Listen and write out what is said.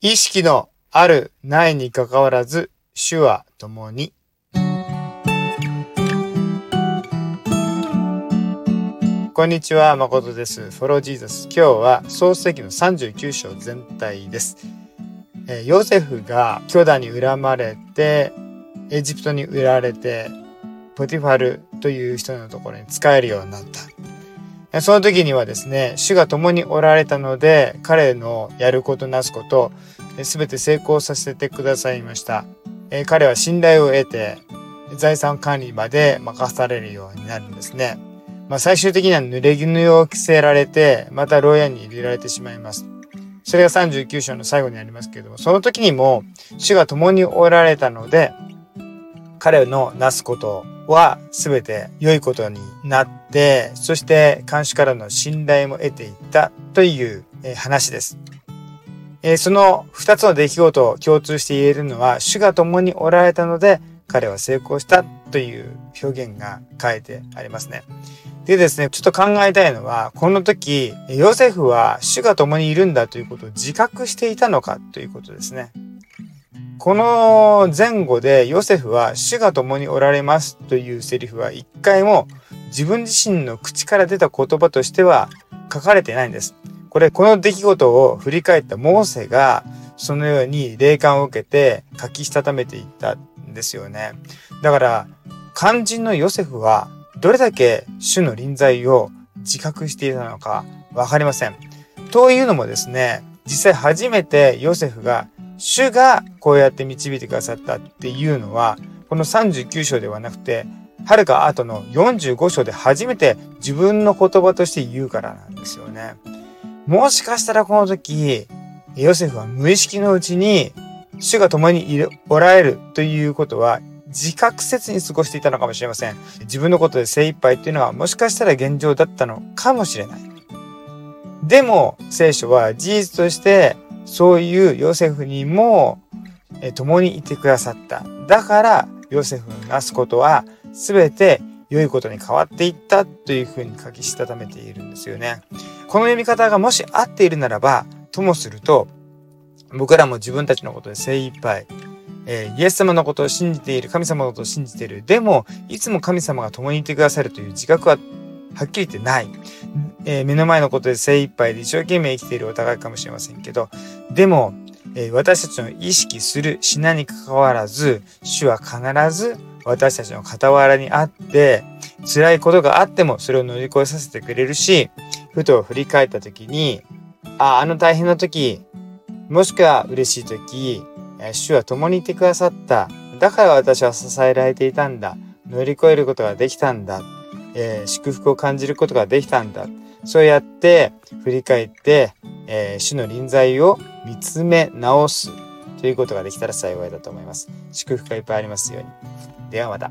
意識のある、ないにかかわらず、主は共に。こんにちは、誠です。フォロージーザス。今日は創世記の39章全体です。え、ヨセフが兄弟に恨まれて、エジプトに売られて、ポティファルという人のところに使えるようになった。その時にはですね、主が共におられたので、彼のやることなすこと、すべて成功させてくださいました。彼は信頼を得て、財産管理まで任されるようになるんですね。まあ、最終的には濡れ衣を着せられて、また牢屋に入れられてしまいます。それが39章の最後にありますけれども、その時にも主が共におられたので、彼のなすことは全て良いことになって、そして監視からの信頼も得ていったという話です。その二つの出来事を共通して言えるのは、主が共におられたので、彼は成功したという表現が書いてありますね。でですね、ちょっと考えたいのは、この時、ヨセフは主が共にいるんだということを自覚していたのかということですね。この前後でヨセフは主が共におられますというセリフは一回も自分自身の口から出た言葉としては書かれてないんです。これ、この出来事を振り返ったモーセがそのように霊感を受けて書きしたためていったんですよね。だから、肝心のヨセフはどれだけ主の臨在を自覚していたのかわかりません。というのもですね、実際初めてヨセフが主がこうやって導いてくださったっていうのは、この39章ではなくて、はるか後の45章で初めて自分の言葉として言うからなんですよね。もしかしたらこの時、ヨセフは無意識のうちに、主が共におられるということは、自覚せずに過ごしていたのかもしれません。自分のことで精一杯っていうのはもしかしたら現状だったのかもしれない。でも、聖書は事実としてそういうヨセフにも、え共にいてくださった。だから、ヨセフのなすことは全て良いことに変わっていったというふうに書きしたためているんですよね。この読み方がもし合っているならば、ともすると、僕らも自分たちのことで精一杯、えー、イエス様のことを信じている、神様のことを信じている。でも、いつも神様が共にいてくださるという自覚ははっきり言ってない。えー、目の前のことで精一杯で一生懸命生きているお互いかもしれませんけど、でも、えー、私たちの意識する品に関わらず、主は必ず私たちの傍らにあって、辛いことがあってもそれを乗り越えさせてくれるし、ふと振り返った時に、あ、あの大変な時、もしくは嬉しい時、主は共にいてくださった。だから私は支えられていたんだ。乗り越えることができたんだ。えー、祝福を感じることができたんだ。そうやって振り返って、えー、主の臨在を見つめ直すということができたら幸いだと思います。祝福がいっぱいありますように。ではまた。